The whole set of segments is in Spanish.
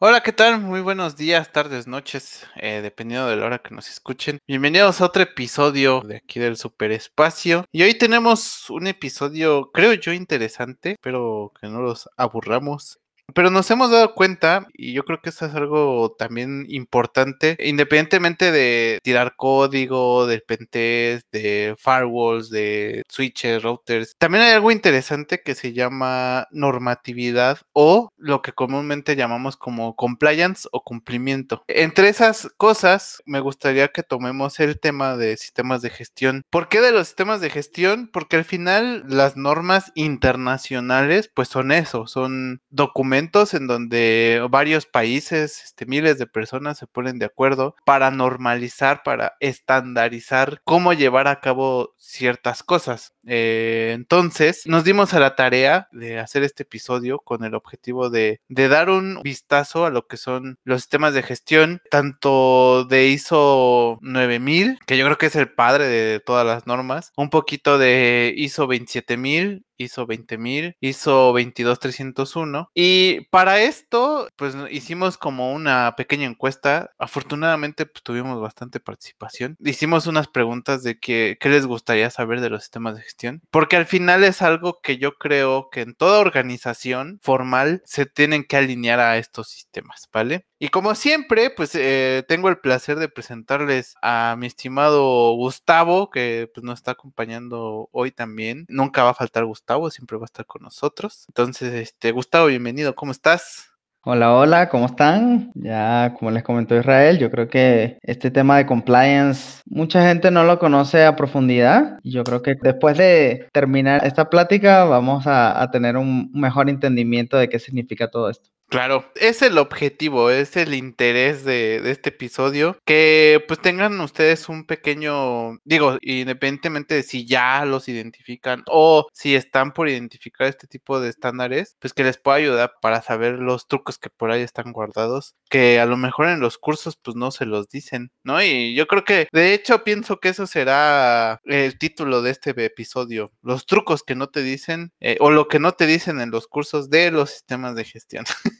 Hola, ¿qué tal? Muy buenos días, tardes, noches, eh, dependiendo de la hora que nos escuchen. Bienvenidos a otro episodio de aquí del Superespacio. Y hoy tenemos un episodio, creo yo, interesante. Espero que no los aburramos. Pero nos hemos dado cuenta, y yo creo que eso es algo también importante, independientemente de tirar código, del pentest, de firewalls, de switches, routers, también hay algo interesante que se llama normatividad o lo que comúnmente llamamos como compliance o cumplimiento. Entre esas cosas, me gustaría que tomemos el tema de sistemas de gestión. ¿Por qué de los sistemas de gestión? Porque al final las normas internacionales, pues son eso, son documentos en donde varios países, este, miles de personas se ponen de acuerdo para normalizar, para estandarizar cómo llevar a cabo ciertas cosas. Eh, entonces, nos dimos a la tarea de hacer este episodio con el objetivo de, de dar un vistazo a lo que son los sistemas de gestión, tanto de ISO 9000, que yo creo que es el padre de todas las normas, un poquito de ISO 27000 ISO 20000, ISO 22301. Y para esto, pues hicimos como una pequeña encuesta. Afortunadamente, pues, tuvimos bastante participación. Hicimos unas preguntas de que, qué les gustaría saber de los sistemas de gestión. Porque al final es algo que yo creo que en toda organización formal se tienen que alinear a estos sistemas, ¿vale? Y como siempre, pues eh, tengo el placer de presentarles a mi estimado Gustavo, que pues nos está acompañando hoy también. Nunca va a faltar Gustavo, siempre va a estar con nosotros. Entonces, este, Gustavo, bienvenido, ¿cómo estás? Hola, hola, ¿cómo están? Ya, como les comentó Israel, yo creo que este tema de compliance, mucha gente no lo conoce a profundidad. Y yo creo que después de terminar esta plática, vamos a, a tener un mejor entendimiento de qué significa todo esto. Claro, es el objetivo, es el interés de, este episodio, que pues tengan ustedes un pequeño, digo, independientemente de si ya los identifican o si están por identificar este tipo de estándares, pues que les pueda ayudar para saber los trucos que por ahí están guardados, que a lo mejor en los cursos pues no se los dicen, ¿no? Y yo creo que, de hecho, pienso que eso será el título de este episodio, los trucos que no te dicen eh, o lo que no te dicen en los cursos de los sistemas de gestión.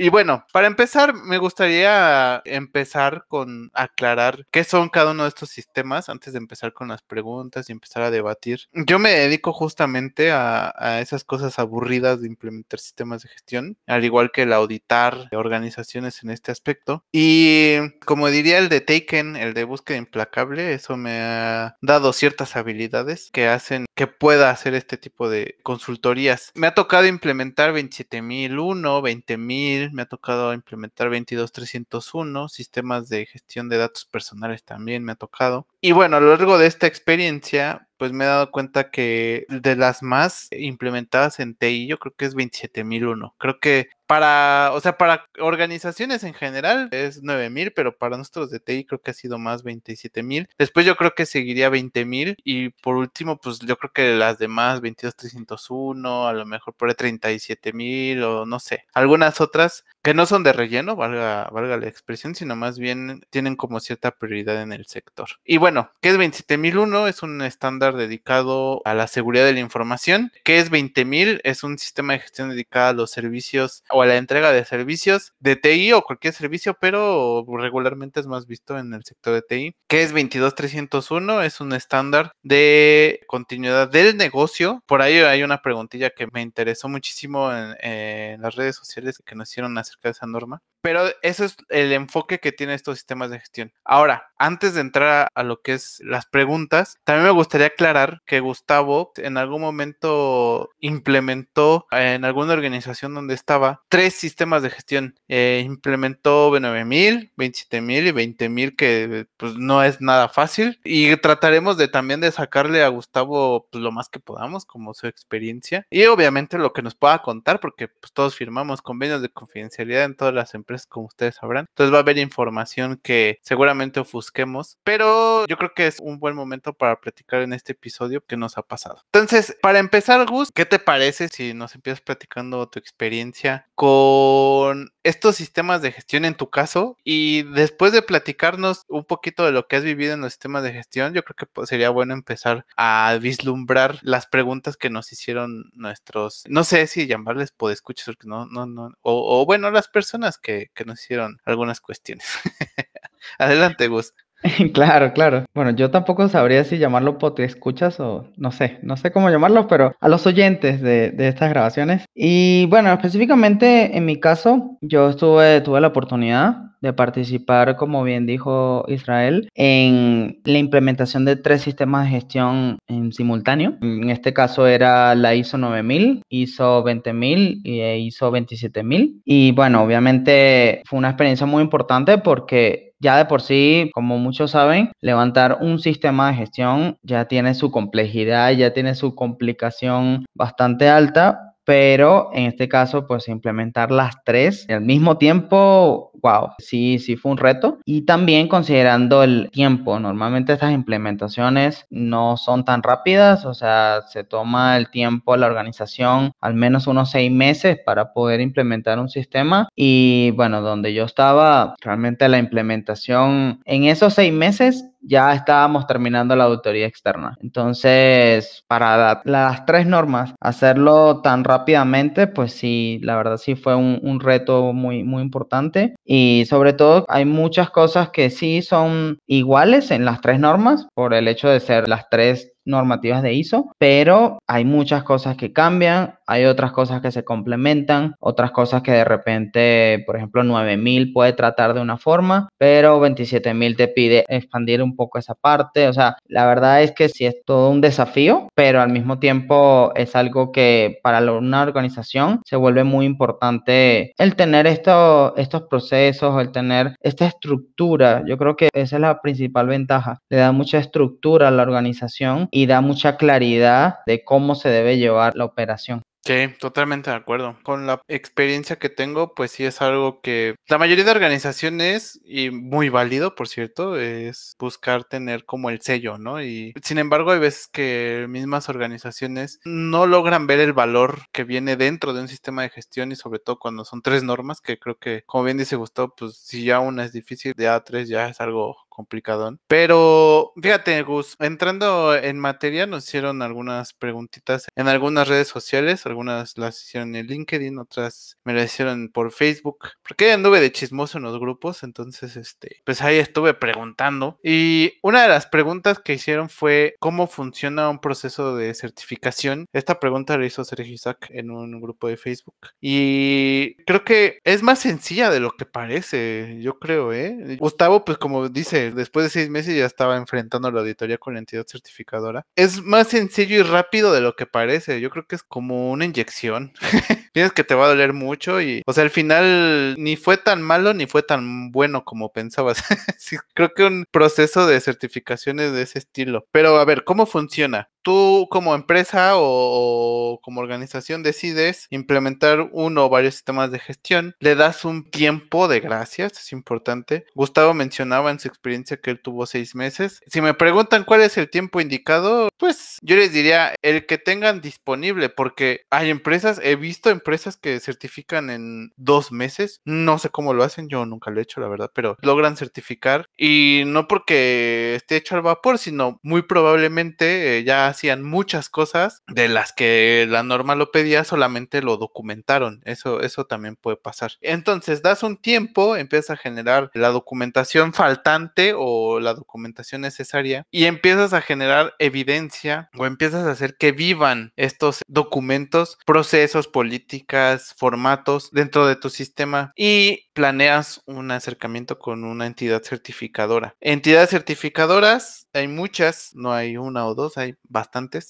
Y bueno, para empezar, me gustaría empezar con aclarar qué son cada uno de estos sistemas antes de empezar con las preguntas y empezar a debatir. Yo me dedico justamente a, esas cosas aburridas de implementar sistemas de gestión, al igual que el auditar organizaciones en este aspecto. Y como diría el de Taken, el de búsqueda implacable, eso me ha dado ciertas habilidades que hacen que pueda hacer este tipo de consultorías. Me ha tocado implementar 27001, 20000 me ha tocado implementar 22301, sistemas de gestión de datos personales también me ha tocado. Y bueno, a lo largo de esta experiencia, pues me he dado cuenta que de las más implementadas en TI, yo creo que es 27001. Creo que para, o sea, para organizaciones en general es 9000, pero para nosotros de TI creo que ha sido más 27000. Después yo creo que seguiría 20000 y por último, pues yo creo que las demás 22301, a lo mejor por 37000 o no sé, algunas otras que no son de relleno, valga, valga la expresión, sino más bien tienen como cierta prioridad en el sector. Y bueno, ¿qué es 27001? Es un estándar dedicado a la seguridad de la información. ¿Qué es 20000? Es un sistema de gestión dedicado a los servicios o a la entrega de servicios de TI o cualquier servicio, pero regularmente es más visto en el sector de TI. ¿Qué es 22301? Es un estándar de continuidad del negocio. Por ahí hay una preguntilla que me interesó muchísimo en las redes sociales que nos hicieron hacer de esa norma. Pero eso es el enfoque que tiene estos sistemas de gestión. Ahora, antes de entrar a, lo que es las preguntas, también me gustaría aclarar que Gustavo en algún momento implementó en alguna organización donde estaba tres sistemas de gestión. Eh, implementó 9000, 27000 y 20000, que pues no es nada fácil. Y trataremos de también de sacarle a Gustavo pues, lo más que podamos, como su experiencia. Y obviamente lo que nos pueda contar, porque pues, todos firmamos convenios de confidencialidad en todas las empresas como ustedes sabrán. Entonces va a haber información que seguramente ofusquemos, pero yo creo que es un buen momento para platicar en este episodio que nos ha pasado. Entonces, para empezar, Gus, ¿qué te parece si nos empiezas platicando tu experiencia con estos sistemas de gestión en tu caso y después de platicarnos un poquito de lo que has vivido en los sistemas de gestión, yo creo que pues, sería bueno empezar a vislumbrar las preguntas que nos hicieron nuestros, no sé si llamarles podescuchas, porque no, no, no, o, o bueno, las personas que, que nos hicieron algunas cuestiones. Adelante, Gus. Claro, claro. Bueno, yo tampoco sabría si llamarlo escuchas o no sé, no sé cómo llamarlo, pero a los oyentes de, de, estas grabaciones. Y bueno, específicamente en mi caso, yo estuve, tuve la oportunidad de participar, como bien dijo Israel, en la implementación de tres sistemas de gestión en simultáneo. En este caso era la ISO 9000, ISO 20000 y ISO 27000. Y bueno, obviamente fue una experiencia muy importante porque ya de por sí, como muchos saben, levantar un sistema de gestión ya tiene su complejidad, ya tiene su complicación bastante alta, pero en este caso, pues implementar las tres al mismo tiempo, wow, sí, sí fue un reto. Y también considerando el tiempo, normalmente estas implementaciones no son tan rápidas, o sea, se toma el tiempo la organización, al menos unos seis meses para poder implementar un sistema. Y bueno, donde yo estaba, realmente la implementación en esos seis meses ya estábamos terminando la auditoría externa. Entonces, para las tres normas, hacerlo tan rápidamente, pues sí, la verdad sí fue un, un, reto muy, muy importante. Y sobre todo, hay muchas cosas que sí son iguales en las tres normas por el hecho de ser las tres normativas de ISO, pero hay muchas cosas que cambian, hay otras cosas que se complementan, otras cosas que de repente, por ejemplo, 9000 puede tratar de una forma, pero 27000 te pide expandir un poco esa parte, o sea, la verdad es que sí es todo un desafío, pero al mismo tiempo es algo que para una organización se vuelve muy importante el tener esto, estos procesos, el tener esta estructura, yo creo que esa es la principal ventaja, le da mucha estructura a la organización y da mucha claridad de cómo se debe llevar la operación. Sí, totalmente de acuerdo. Con la experiencia que tengo, pues sí es algo que la mayoría de organizaciones, y muy válido, por cierto, es buscar tener como el sello, ¿no? Y sin embargo, hay veces que mismas organizaciones no logran ver el valor que viene dentro de un sistema de gestión y sobre todo cuando son tres normas, que creo que, como bien dice Gustavo, pues si ya una es difícil, ya tres ya es algo complicadón. Pero fíjate, Gus, entrando en materia, nos hicieron algunas preguntitas en algunas redes sociales, algunas las hicieron en LinkedIn, otras me las hicieron por Facebook, porque anduve de chismoso en los grupos, entonces, este, pues ahí estuve preguntando. Y una de las preguntas que hicieron fue cómo funciona un proceso de certificación. Esta pregunta la hizo Sergio Isaac en un grupo de Facebook. Y creo que es más sencilla de lo que parece, yo creo, ¿eh? Gustavo, pues como dice, después de seis meses ya estaba enfrentando la auditoría con la entidad certificadora. Es más sencillo y rápido de lo que parece. Yo creo que es como una inyección. Tienes que te va a doler mucho y, o sea, al final ni fue tan malo ni fue tan bueno como pensabas. creo que un proceso de certificaciones de ese estilo. Pero a ver, ¿cómo funciona? Tú como empresa o, como organización decides implementar uno o varios sistemas de gestión, le das un tiempo de gracias, es importante. Gustavo mencionaba en su experiencia que él tuvo seis meses. Si me preguntan cuál es el tiempo indicado, pues yo les diría el que tengan disponible, porque hay empresas, he visto empresas que certifican en dos meses, no sé cómo lo hacen, yo nunca lo he hecho, la verdad, pero logran certificar y no porque esté hecho al vapor, sino muy probablemente eh, ya hacían muchas cosas de las que la norma lo pedía, solamente lo documentaron. Eso, eso también puede pasar. Entonces, das un tiempo, empiezas a generar la documentación faltante o la documentación necesaria y empiezas a generar evidencia o empiezas a hacer que vivan estos documentos, procesos, políticas, formatos dentro de tu sistema y planeas un acercamiento con una entidad certificadora. Entidades certificadoras hay muchas, no hay una o dos, hay bastantes.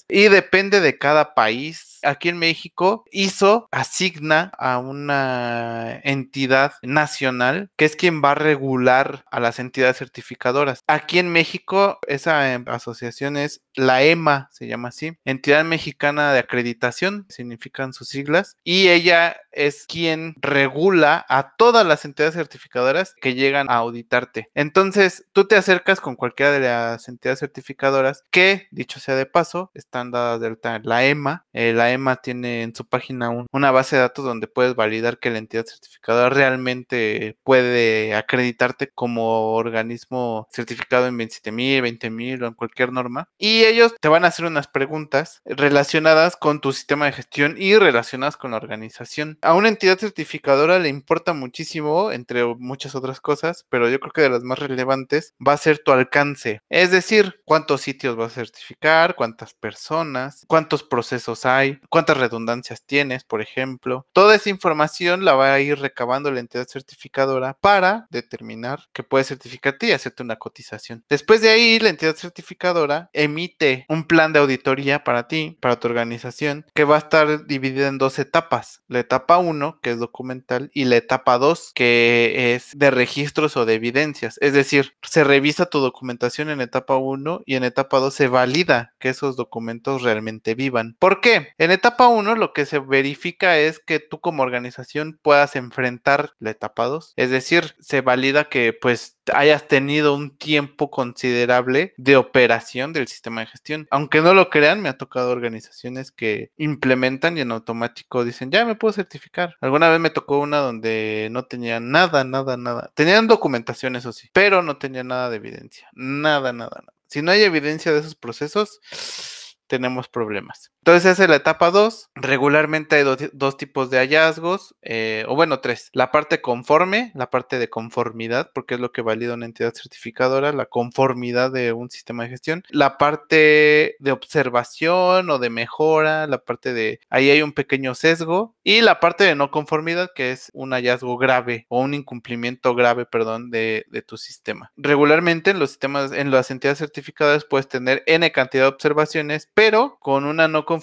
Y depende de cada país. Aquí en México, ISO asigna a una entidad nacional que es quien va a regular a las entidades certificadoras. Aquí en México, esa em, asociación es la EMA, se llama así, Entidad Mexicana de Acreditación, significan sus siglas, y ella es quien regula a todas las entidades certificadoras que llegan a auditarte. Entonces, tú te acercas con cualquiera de las entidades certificadoras que, dicho sea de paso, paso están dadas de alta en la EMA. Eh, la EMA tiene en su página una base de datos donde puedes validar que la entidad certificadora realmente puede acreditarte como organismo certificado en 27.000, 20.000 o en cualquier norma. Y ellos te van a hacer unas preguntas relacionadas con tu sistema de gestión y relacionadas con la organización. A una entidad certificadora le importa muchísimo, entre muchas otras cosas, pero yo creo que de las más relevantes va a ser tu alcance. Es decir, cuántos sitios vas a certificar, cuántas personas, cuántos procesos hay, cuántas redundancias tienes, por ejemplo. Toda esa información la va a ir recabando la entidad certificadora para determinar que puede certificarte y hacerte una cotización. Después de ahí, la entidad certificadora emite un plan de auditoría para ti, para tu organización, que va a estar dividida en dos etapas. La etapa 1, que es documental, y la etapa 2, que es de registros o de evidencias. Es decir, se revisa tu documentación en etapa 1 y en etapa 2 se valida que esos documentos realmente vivan. ¿Por qué? En etapa 1 lo que se verifica es que tú como organización puedas enfrentar la etapa 2. Es decir, se valida que pues hayas tenido un tiempo considerable de operación del sistema de gestión. Aunque no lo crean, me ha tocado organizaciones que implementan y en automático dicen, ya me puedo certificar. Alguna vez me tocó una donde no tenía nada, nada, nada. Tenían documentación, eso sí, pero no tenía nada de evidencia. Nada, nada, nada. Si no hay evidencia de esos procesos, tenemos problemas. Entonces, es la etapa 2. Regularmente hay dos tipos de hallazgos, eh, o bueno, tres. La parte conforme, la parte de conformidad, porque es lo que valida una entidad certificadora, la conformidad de un sistema de gestión. La parte de observación o de mejora, la parte de ahí hay un pequeño sesgo. Y la parte de no conformidad, que es un hallazgo grave o un incumplimiento grave, perdón, de, de tu sistema. Regularmente en los sistemas, en las entidades certificadas puedes tener N cantidad de observaciones, pero con una no conformidad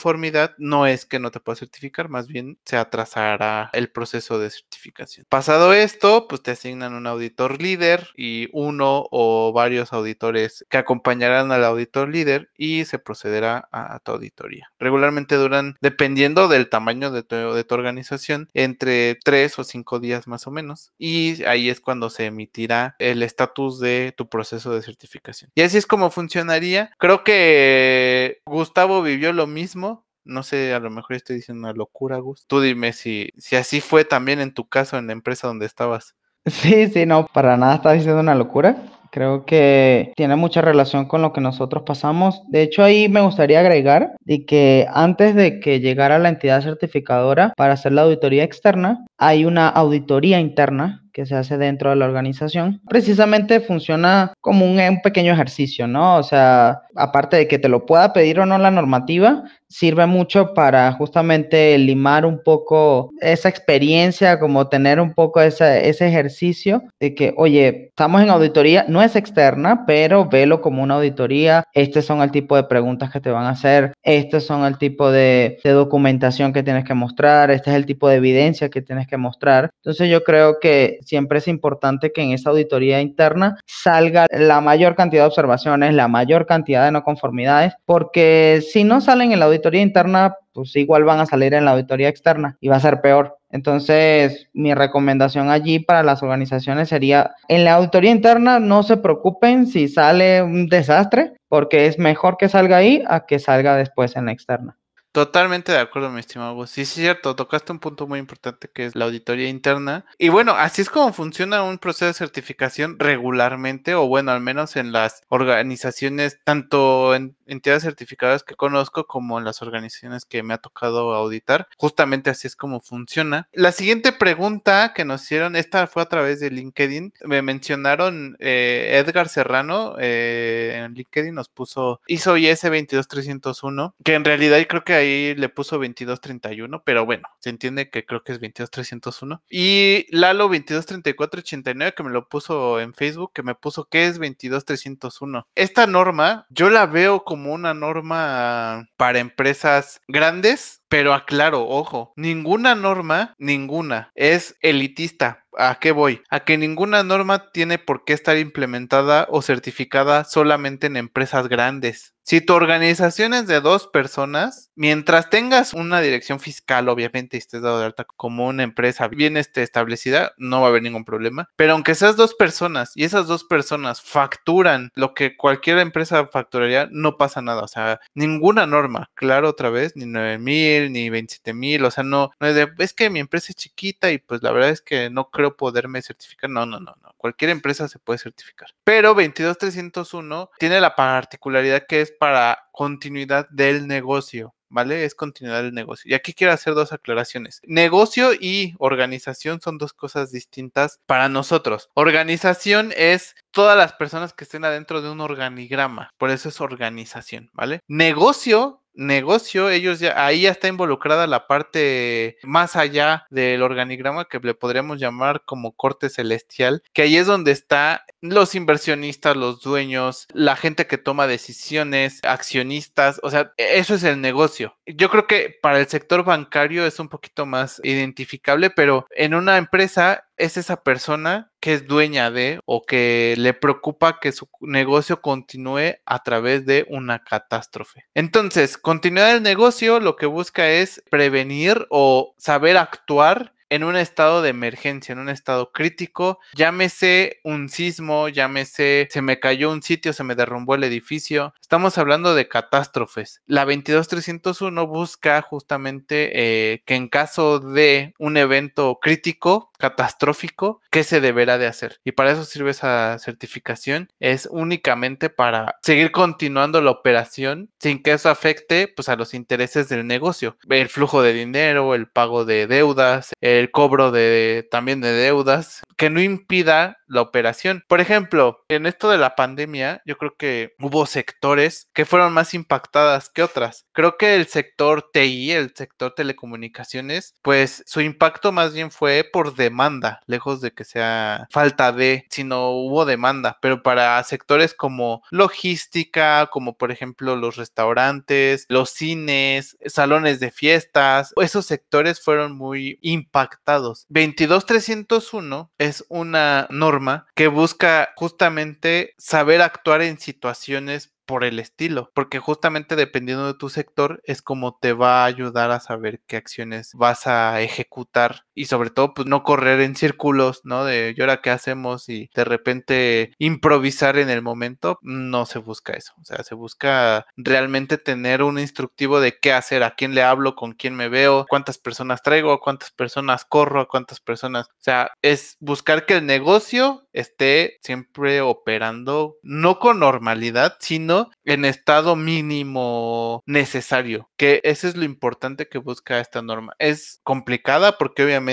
no es que no te pueda certificar, más bien se atrasará el proceso de certificación. Pasado esto, pues te asignan un auditor líder y uno o varios auditores que acompañarán al auditor líder y se procederá a, tu auditoría. Regularmente duran, dependiendo del tamaño de tu, de tu organización, entre tres o cinco días más o menos. Y ahí es cuando se emitirá el estatus de tu proceso de certificación. Y así es como funcionaría. Creo que Gustavo vivió lo mismo. No sé, a lo mejor estoy diciendo una locura, Gus. Tú dime si, si así fue también en tu caso en la empresa donde estabas. Sí, sí, no, para nada estaba diciendo una locura. Creo que tiene mucha relación con lo que nosotros pasamos. De hecho, ahí me gustaría agregar de que antes de que llegara la entidad certificadora para hacer la auditoría externa, hay una auditoría interna que se hace dentro de la organización, precisamente funciona como un, un, pequeño ejercicio, ¿no? O sea, aparte de que te lo pueda pedir o no la normativa, sirve mucho para justamente limar un poco esa experiencia, como tener un poco ese, ese ejercicio de que, oye, estamos en auditoría, no es externa, pero velo como una auditoría, estos son el tipo de preguntas que te van a hacer, estos son el tipo de, de documentación que tienes que mostrar, este es el tipo de evidencia que tienes que mostrar. Entonces yo creo que siempre es importante que en esa auditoría interna salga la mayor cantidad de observaciones, la mayor cantidad de no conformidades, porque si no salen en la auditoría interna, pues igual van a salir en la auditoría externa y va a ser peor. Entonces, mi recomendación allí para las organizaciones sería, en la auditoría interna no se preocupen si sale un desastre, porque es mejor que salga ahí a que salga después en la externa. Totalmente de acuerdo, mi estimado. Sí, sí, es cierto. Tocaste un punto muy importante que es la auditoría interna. Y bueno, así es como funciona un proceso de certificación regularmente, o bueno, al menos en las organizaciones, tanto en entidades certificadas que conozco como en las organizaciones que me ha tocado auditar. Justamente así es como funciona. La siguiente pregunta que nos hicieron, esta fue a través de LinkedIn. Me mencionaron eh, Edgar Serrano eh, en LinkedIn nos puso ISO IS 22301, que en realidad creo que hay le puso 2231, pero bueno, se entiende que creo que es 22301. Y Lalo 223489 que me lo puso en Facebook, que me puso que es 22301. Esta norma yo la veo como una norma para empresas grandes, pero aclaro, ojo, ninguna norma, ninguna, es elitista. ¿A qué voy? A que ninguna norma tiene por qué estar implementada o certificada solamente en empresas grandes. Si tu organización es de dos personas, mientras tengas una dirección fiscal, obviamente, y estés dado de alta como una empresa bien este, establecida, no va a haber ningún problema. Pero aunque seas dos personas y esas dos personas facturan lo que cualquier empresa facturaría, no pasa nada. O sea, ninguna norma, claro, otra vez, ni 9 mil, ni 27 mil, o sea, no, es de, es que mi empresa es chiquita y pues la verdad es que no creo poderme certificar. No, no, no, no. Cualquier empresa se puede certificar. Pero 22301 tiene la particularidad que es para continuidad del negocio. ¿vale? Es continuidad del negocio. Y aquí quiero hacer dos aclaraciones. Negocio y organización son dos cosas distintas para nosotros. Organización es todas las personas que estén adentro de un organigrama, por eso es organización, ¿vale? Negocio negocio, ellos ya, ahí ya está involucrada la parte más allá del organigrama que le podríamos llamar como corte celestial, que ahí es donde está los inversionistas, los dueños, la gente que toma decisiones, accionistas, o sea, eso es el negocio. Yo creo que para el sector bancario es un poquito más identificable, pero en una empresa es esa persona que es dueña de o que le preocupa que su negocio continúe a través de una catástrofe. Entonces, continuidad del negocio lo que busca es prevenir o saber actuar en un estado de emergencia, en un estado crítico, llámese un sismo, llámese se me cayó un sitio, se me derrumbó el edificio. Estamos hablando de catástrofes. La 22301 busca justamente eh, que en caso de un evento crítico, catastrófico, ¿qué se deberá de hacer? Y para eso sirve esa certificación. Es únicamente para seguir continuando la operación sin que eso afecte pues, a los intereses del negocio. El flujo de dinero, el pago de deudas, el cobro de también de deudas, que no impida la operación. Por ejemplo, en esto de la pandemia, yo creo que hubo sectores que fueron más impactadas que otras. Creo que el sector TI, el sector telecomunicaciones, pues su impacto más bien fue por demanda, lejos de que sea falta de, sino hubo demanda. Pero para sectores como logística, como por ejemplo los restaurantes, los cines, salones de fiestas, esos sectores fueron muy impactados. 22301 es una norma que busca justamente saber actuar en situaciones por el estilo, porque justamente dependiendo de tu sector es como te va a ayudar a saber qué acciones vas a ejecutar y sobre todo pues no correr en círculos, ¿no? De ¿y ahora qué hacemos? y de repente improvisar en el momento, no se busca eso, o sea, se busca realmente tener un instructivo de qué hacer, a quién le hablo, con quién me veo, cuántas personas traigo, cuántas personas corro, cuántas personas, o sea, es buscar que el negocio esté siempre operando no con normalidad, sino en estado mínimo necesario, que eso es lo importante que busca esta norma. Es complicada porque obviamente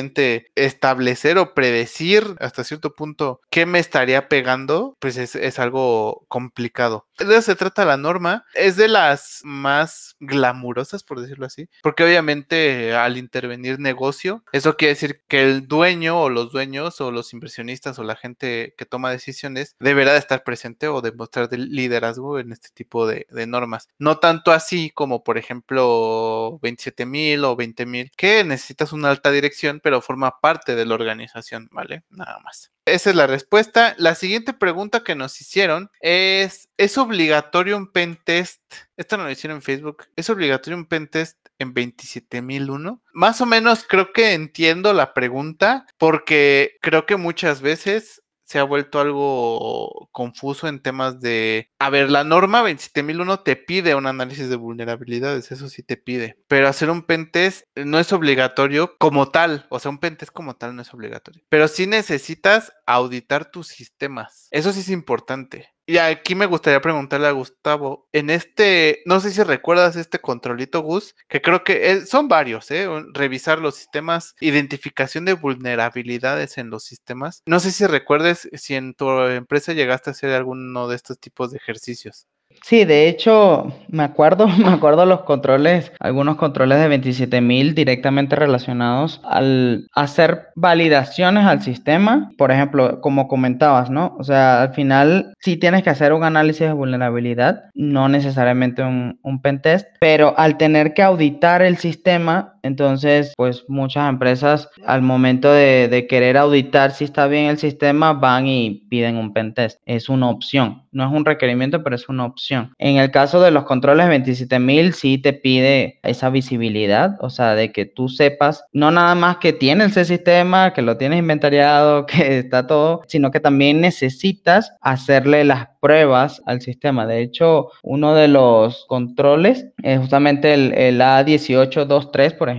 establecer o predecir hasta cierto punto qué me estaría pegando, pues es, es algo complicado. De eso se trata la norma, es de las más glamurosas, por decirlo así, porque obviamente al intervenir negocio, eso quiere decir que el dueño o los dueños o los inversionistas o la gente que toma decisiones deberá de estar presente o demostrar liderazgo en este tipo de, normas. No tanto así como, por ejemplo, 27 mil o 20 mil, que necesitas una alta dirección, pero forma parte de la organización, ¿vale? Nada más. Esa es la respuesta. La siguiente pregunta que nos hicieron es, ¿es obligatorio un pentest? Esto nos lo hicieron en Facebook. ¿Es obligatorio un pentest en 27001? Más o menos creo que entiendo la pregunta porque creo que muchas veces se ha vuelto algo confuso en temas de, a ver, la norma 27001 te pide un análisis de vulnerabilidades, eso sí te pide, pero hacer un pentest no es obligatorio como tal, o sea, un pentest como tal no es obligatorio, pero sí necesitas auditar tus sistemas, eso sí es importante. Y aquí me gustaría preguntarle a Gustavo, en este, no sé si recuerdas este controlito Gus, que creo que son varios, ¿eh? revisar los sistemas, identificación de vulnerabilidades en los sistemas. No sé si recuerdes si en tu empresa llegaste a hacer alguno de estos tipos de ejercicios. Sí, de hecho, me acuerdo, me acuerdo los controles, algunos controles de 27.000 directamente relacionados al hacer validaciones al sistema. Por ejemplo, como comentabas, ¿no? O sea, al final sí tienes que hacer un análisis de vulnerabilidad, no necesariamente un, un pentest, pero al tener que auditar el sistema, Entonces, pues muchas empresas al momento de, de querer auditar si está bien el sistema van y piden un pentest. Es una opción, no es un requerimiento, pero es una opción. En el caso de los controles 27000 sí te pide esa visibilidad, o sea, de que tú sepas no nada más que tiene ese sistema, que lo tienes inventariado, que está todo, sino que también necesitas hacerle las pruebas al sistema. De hecho, uno de los controles es justamente el, el A1823, por ejemplo,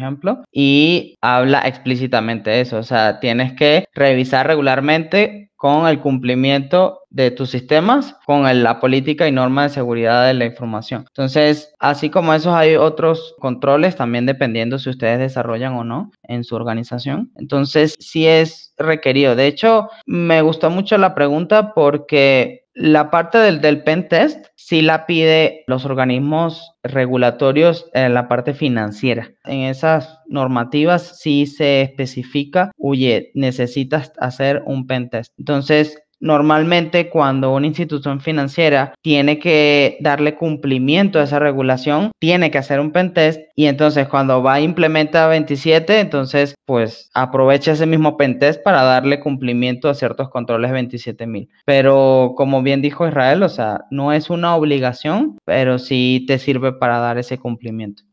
y habla explícitamente eso. O sea, tienes que revisar regularmente con el cumplimiento de tus sistemas, con la política y norma de seguridad de la información. Entonces, así como esos hay otros controles, también dependiendo si ustedes desarrollan o no en su organización. Entonces, sí es requerido. De hecho, me gustó mucho la pregunta porque la parte del, del pen test sí la pide los organismos regulatorios en la parte financiera. En esas normativas sí se especifica, oye, necesitas hacer un pen test. Entonces, Normalmente cuando una institución financiera tiene que darle cumplimiento a esa regulación, tiene que hacer un pentest y entonces cuando va a implementar 27, entonces pues aprovecha ese mismo pentest para darle cumplimiento a ciertos controles 27000. Pero como bien dijo Israel, o sea, no es una obligación, pero sí te sirve para dar ese cumplimiento.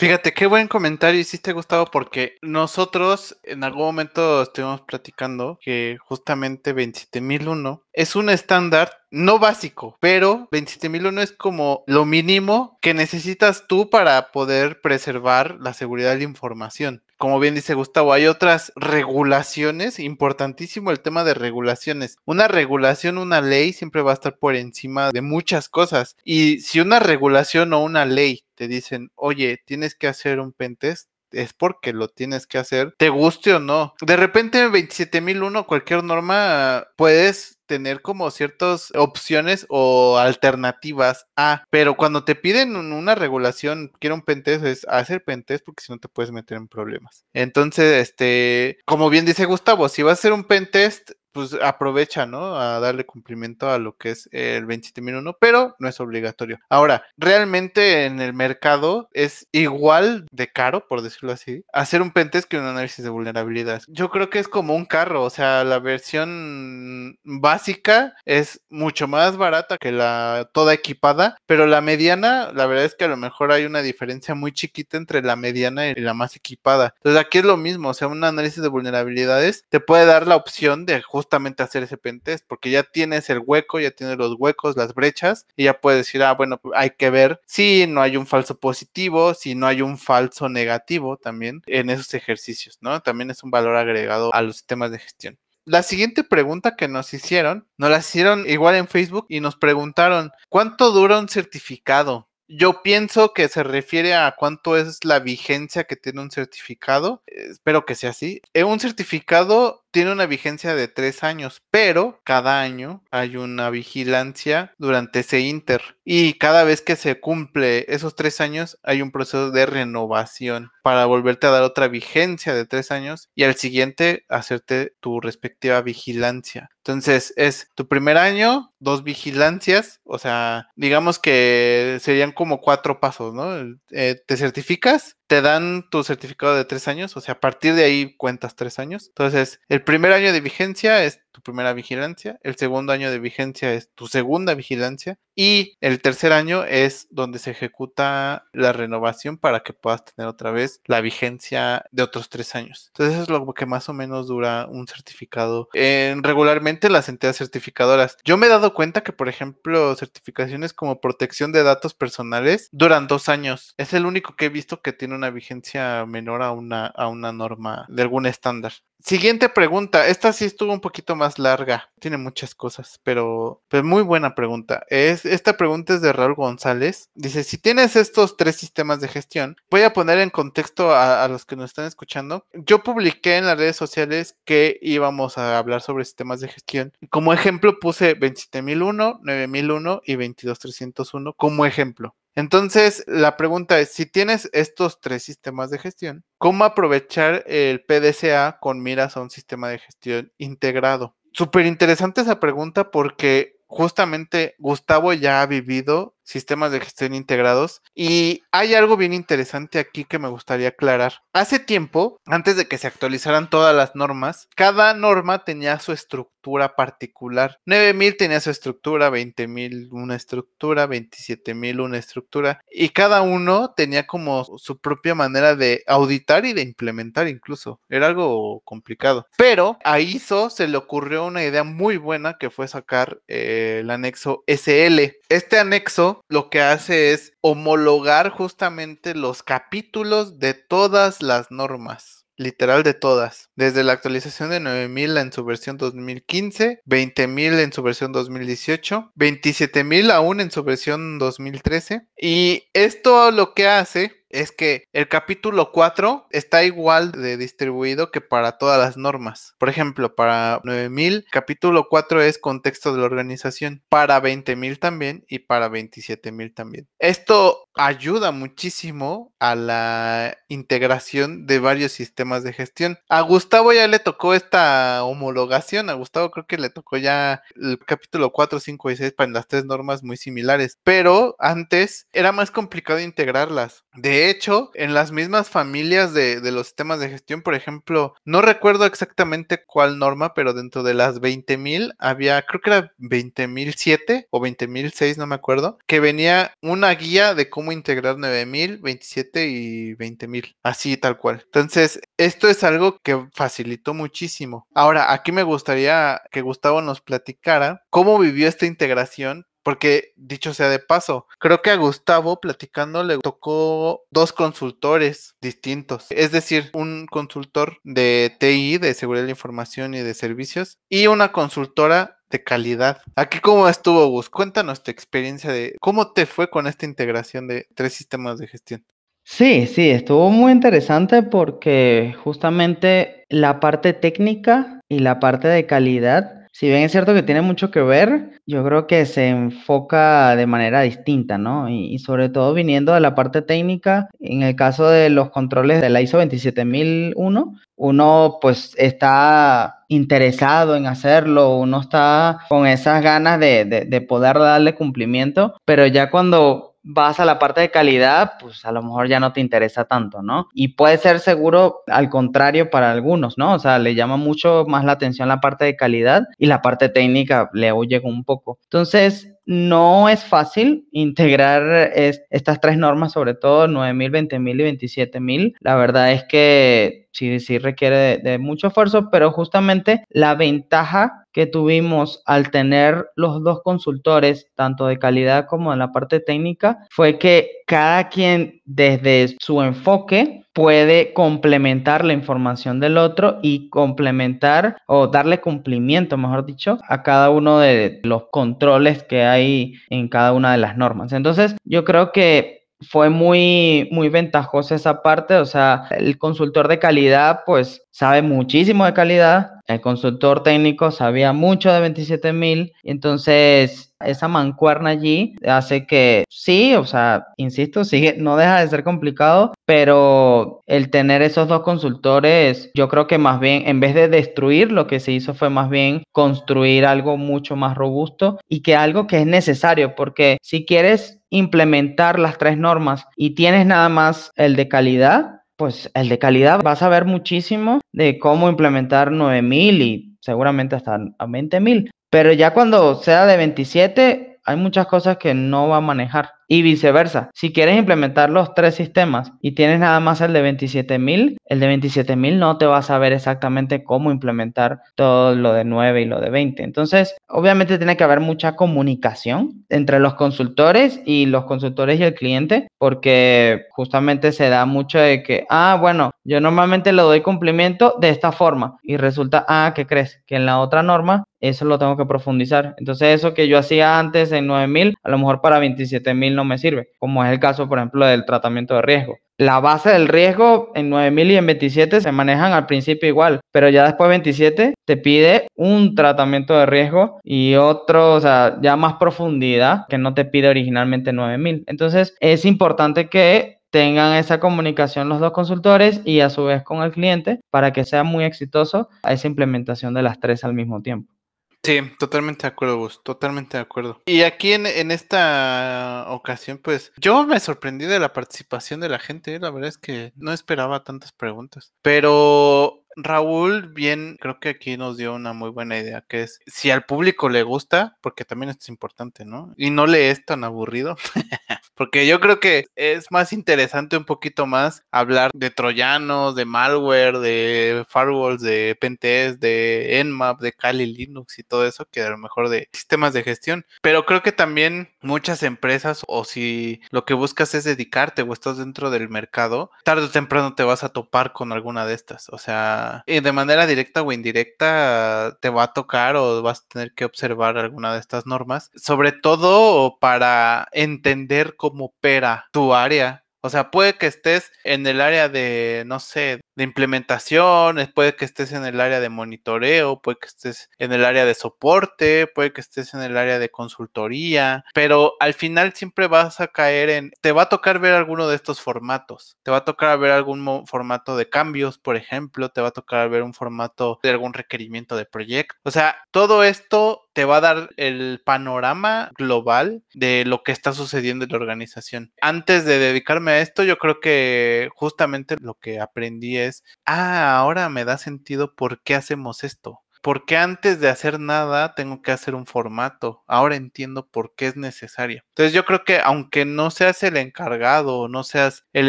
Fíjate, qué buen comentario hiciste, Gustavo, porque nosotros en algún momento estuvimos platicando que justamente 27001 es un estándar no básico, pero 27001 es como lo mínimo que necesitas tú para poder preservar la seguridad de la información. Como bien dice Gustavo, hay otras regulaciones, importantísimo el tema de regulaciones. Una regulación, una ley siempre va a estar por encima de muchas cosas. Y si una regulación o una ley te dicen, oye, tienes que hacer un pentest, es porque lo tienes que hacer, te guste o no. De repente en 27001, cualquier norma, puedes tener como ciertas opciones o alternativas a, pero cuando te piden una regulación, quiero un pentest, es hacer pentest porque si no te puedes meter en problemas. Entonces, este, como bien dice Gustavo, si vas a hacer un pentest, pues aprovecha, ¿no? A darle cumplimiento a lo que es el 27001, pero no es obligatorio. Ahora, realmente en el mercado es igual de caro, por decirlo así, hacer un pentest que un análisis de vulnerabilidades. Yo creo que es como un carro, o sea, la versión básica es mucho más barata que la toda equipada, pero la mediana, la verdad es que a lo mejor hay una diferencia muy chiquita entre la mediana y la más equipada. Entonces aquí es lo mismo, o sea, un análisis de vulnerabilidades te puede dar la opción de justamente hacer ese pentest, porque ya tienes el hueco, ya tienes los huecos, las brechas, y ya puedes decir, ah, bueno, hay que ver si no hay un falso positivo, si no hay un falso negativo también en esos ejercicios, ¿no? También es un valor agregado a los sistemas de gestión. La siguiente pregunta que nos hicieron, nos la hicieron igual en Facebook y nos preguntaron, ¿cuánto dura un certificado? Yo pienso que se refiere a cuánto es la vigencia que tiene un certificado. Espero que sea así. Eh, un certificado tiene una vigencia de tres años, pero cada año hay una vigilancia durante ese inter. Y cada vez que se cumple esos tres años, hay un proceso de renovación para volverte a dar otra vigencia de tres años y al siguiente hacerte tu respectiva vigilancia. Entonces es tu primer año, dos vigilancias, o sea, digamos que serían como cuatro pasos, ¿no? Eh, te certificas, te dan tu certificado de tres años, o sea, a partir de ahí cuentas tres años. Entonces, el primer año de vigencia es tu primera vigilancia, el segundo año de vigencia es tu segunda vigilancia y el tercer año es donde se ejecuta la renovación para que puedas tener otra vez la vigencia de otros tres años. Entonces, eso es lo que más o menos dura un certificado. En, regularmente las entidades certificadoras. Yo me he dado cuenta que, por ejemplo, certificaciones como protección de datos personales duran dos años. Es el único que he visto que tiene una vigencia menor a una, a una norma de algún estándar. Siguiente pregunta. Esta sí estuvo un poquito más larga. Tiene muchas cosas, pero, muy buena pregunta. Es, esta pregunta es de Raúl González. Dice, si tienes estos tres sistemas de gestión, voy a poner en contexto a, a los que nos están escuchando. Yo publiqué en las redes sociales que íbamos a hablar sobre sistemas de gestión. Como ejemplo puse 27001, 9001 y 22301 como ejemplo. Entonces, la pregunta es, si tienes estos tres sistemas de gestión, ¿cómo aprovechar el PDCA con miras a un sistema de gestión integrado? Súper interesante esa pregunta porque justamente Gustavo ya ha vivido sistemas de gestión integrados. Y hay algo bien interesante aquí que me gustaría aclarar. Hace tiempo, antes de que se actualizaran todas las normas, cada norma tenía su estructura particular. 9000 tenía su estructura, 20000 una estructura, 27000 una estructura, y cada uno tenía como su propia manera de auditar y de implementar incluso. Era algo complicado. Pero a ISO se le ocurrió una idea muy buena que fue sacar eh, el anexo SL. Este anexo lo que hace es homologar justamente los capítulos de todas las normas literal de todas, desde la actualización de 9000 en su versión 2015, 20000 en su versión 2018, 27000 aún en su versión 2013. Y esto lo que hace es que el capítulo 4 está igual de distribuido que para todas las normas. Por ejemplo, para 9000, capítulo 4 es contexto de la organización, para 20000 también y para 27000 también. Esto ayuda muchísimo a la integración de varios sistemas de gestión. A Gustavo ya le tocó esta homologación, a Gustavo creo que le tocó ya el capítulo 4, 5 y 6 para las tres normas muy similares, pero antes era más complicado integrarlas. De hecho, en las mismas familias de, los sistemas de gestión, por ejemplo, no recuerdo exactamente cuál norma, pero dentro de las 20.000 había, creo que era 20.007 o 20.006, no me acuerdo, que venía una guía de cómo integrar 9.000, 27 y 20.000, así tal cual. Entonces, esto es algo que facilitó muchísimo. Ahora, aquí me gustaría que Gustavo nos platicara cómo vivió esta integración porque, dicho sea de paso, creo que a Gustavo platicando le tocó dos consultores distintos. Es decir, un consultor de TI, de seguridad de la información y de servicios, y una consultora de calidad. Aquí cómo estuvo, Gus. Cuéntanos tu experiencia de cómo te fue con esta integración de tres sistemas de gestión. Sí, sí, estuvo muy interesante porque justamente la parte técnica y la parte de calidad si bien es cierto que tiene mucho que ver, yo creo que se enfoca de manera distinta, ¿no? Y, sobre todo viniendo de la parte técnica, en el caso de los controles de la ISO 27001, uno pues está interesado en hacerlo, uno está con esas ganas de, de poder darle cumplimiento, pero ya cuando vas a la parte de calidad, pues a lo mejor ya no te interesa tanto, ¿no? Y puede ser seguro al contrario para algunos, ¿no? O sea, le llama mucho más la atención la parte de calidad y la parte técnica le huye un poco. Entonces, no es fácil integrar estas tres normas, sobre todo 9000, 20000 y 27000. La verdad es que sí, requiere de, mucho esfuerzo, pero justamente la ventaja que tuvimos al tener los dos consultores, tanto de calidad como de la parte técnica, fue que cada quien desde su enfoque puede complementar la información del otro y complementar o darle cumplimiento, mejor dicho, a cada uno de los controles que hay en cada una de las normas. Entonces, yo creo que fue muy, muy ventajosa esa parte, o sea, el consultor de calidad pues sabe muchísimo de calidad, el consultor técnico sabía mucho de 27.000, entonces esa mancuerna allí hace que sí, o sea, insisto, sigue, no deja de ser complicado, pero el tener esos dos consultores, yo creo que más bien, en vez de destruir, lo que se hizo fue más bien construir algo mucho más robusto y que algo que es necesario, porque si quieres implementar las tres normas y tienes nada más el de calidad, pues el de calidad vas a ver muchísimo de cómo implementar 9000 y seguramente hasta a 20000. Pero ya cuando sea de 27, hay muchas cosas que no va a manejar. Y viceversa, si quieres implementar los tres sistemas y tienes nada más el de 27.000, el de 27.000 no te va a saber exactamente cómo implementar todo lo de 9 y lo de 20. Entonces, obviamente tiene que haber mucha comunicación entre los consultores y los consultores y el cliente, porque justamente se da mucho de que, ah, bueno, yo normalmente le doy cumplimiento de esta forma y resulta, ah, ¿qué crees? Que en la otra norma eso lo tengo que profundizar. Entonces, eso que yo hacía antes en 9000, a lo mejor para 27000 no me sirve, como es el caso, por ejemplo, del tratamiento de riesgo. La base del riesgo en 9000 y en 27 se manejan al principio igual, pero ya después 27 te pide un tratamiento de riesgo y otro, o sea, ya más profundidad que no te pide originalmente 9000. Entonces, es importante que tengan esa comunicación los dos consultores y a su vez con el cliente para que sea muy exitoso esa implementación de las tres al mismo tiempo. Sí, totalmente de acuerdo, Gus, totalmente de acuerdo. Y aquí en, en esta ocasión, pues yo me sorprendí de la participación de la gente, la verdad es que no esperaba tantas preguntas, pero Raúl, bien, creo que aquí nos dio una muy buena idea, que es si al público le gusta, porque también esto es importante, ¿no? Y no le es tan aburrido, porque yo creo que es más interesante un poquito más hablar de troyanos, de malware, de firewalls, de pentest, de Nmap, de Kali Linux y todo eso, que a lo mejor de sistemas de gestión. Pero creo que también muchas empresas, o si lo que buscas es dedicarte o estás dentro del mercado, tarde o temprano te vas a topar con alguna de estas. O sea, de manera directa o indirecta te va a tocar o vas a tener que observar alguna de estas normas, sobre todo para entender cómo opera tu área o sea, puede que estés en el área de, no sé, de implementación, puede que estés en el área de monitoreo, puede que estés en el área de soporte, puede que estés en el área de consultoría, pero al final siempre vas a caer en, te va a tocar ver alguno de estos formatos, te va a tocar ver algún formato de cambios, por ejemplo, te va a tocar ver un formato de algún requerimiento de proyecto. O sea, todo esto te va a dar el panorama global de lo que está sucediendo en la organización. Antes de dedicarme a esto, yo creo que justamente lo que aprendí es, ah, ahora me da sentido por qué hacemos esto porque antes de hacer nada tengo que hacer un formato. Ahora entiendo por qué es necesario. Entonces yo creo que aunque no seas el encargado, no seas el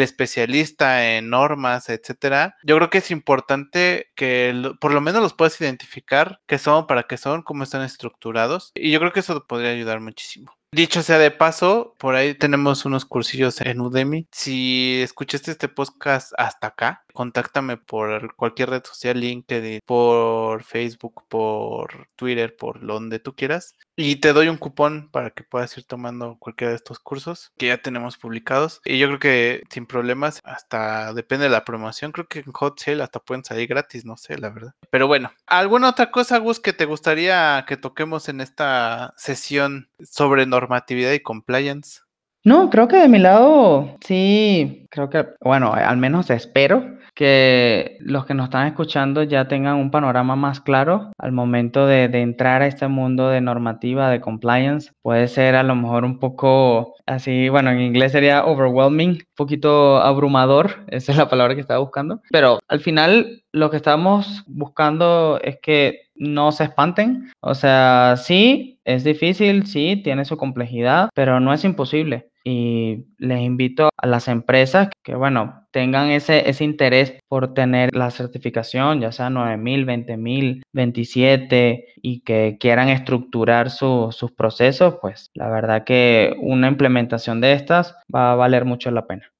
especialista en normas, etcétera, yo creo que es importante que por lo menos los puedas identificar qué son, para qué son, cómo están estructurados. Y yo creo que eso podría ayudar muchísimo. Dicho sea de paso, por ahí tenemos unos cursillos en Udemy. Si escuchaste este podcast hasta acá, contáctame por cualquier red social, LinkedIn, por Facebook, por Twitter, por donde tú quieras. Y te doy un cupón para que puedas ir tomando cualquiera de estos cursos que ya tenemos publicados. Y yo creo que sin problemas, hasta depende de la promoción. Creo que en Hot Sale hasta pueden salir gratis, no sé, la verdad. Pero bueno, ¿alguna otra cosa, Gus, que te gustaría que toquemos en esta sesión sobre normatividad y compliance? No, creo que de mi lado, sí, creo que, bueno, al menos espero que los que nos están escuchando ya tengan un panorama más claro al momento de, entrar a este mundo de normativa, de compliance. Puede ser a lo mejor un poco así, bueno, en inglés sería overwhelming, un poquito abrumador, esa es la palabra que estaba buscando, pero al final lo que estamos buscando es que no se espanten, o sea, sí, es difícil, sí, tiene su complejidad, pero no es imposible y les invito a las empresas que, bueno, tengan ese, ese interés por tener la certificación, ya sea 9000, 20000, 27 y que quieran estructurar sus procesos, pues la verdad que una implementación de estas va a valer mucho la pena.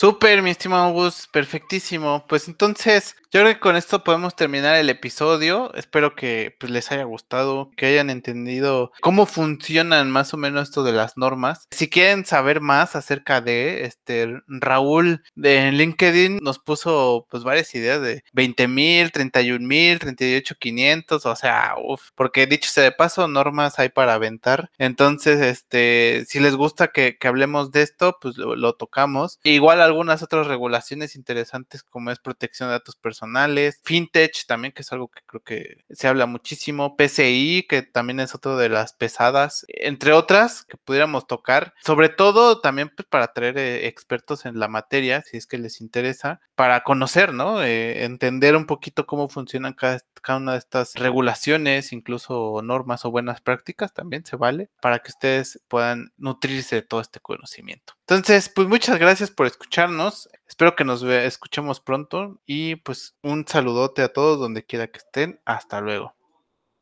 Súper, mi estimado Gus, perfectísimo. Pues entonces, yo creo que con esto podemos terminar el episodio. Espero que pues, les haya gustado, que hayan entendido cómo funcionan más o menos esto de las normas. Si quieren saber más acerca de este Raúl de LinkedIn nos puso pues varias ideas de 20 mil, 31 mil, 38 500, o sea, uff, porque dicho sea de paso, normas hay para aventar. Entonces, este, si les gusta que, hablemos de esto, pues lo, lo tocamos. Igual algunas otras regulaciones interesantes como es protección de datos personales, fintech también, que es algo que creo que se habla muchísimo, PCI, que también es otro de las pesadas, entre otras que pudiéramos tocar, sobre todo también pues, para traer eh, expertos en la materia, si es que les interesa, para conocer, ¿no? Eh, entender un poquito cómo funcionan cada, cada una de estas regulaciones, incluso normas o buenas prácticas, también se vale, para que ustedes puedan nutrirse de todo este conocimiento. Entonces, pues muchas gracias por escucharnos. Espero que nos escuchemos pronto y pues un saludote a todos donde quiera que estén. Hasta luego.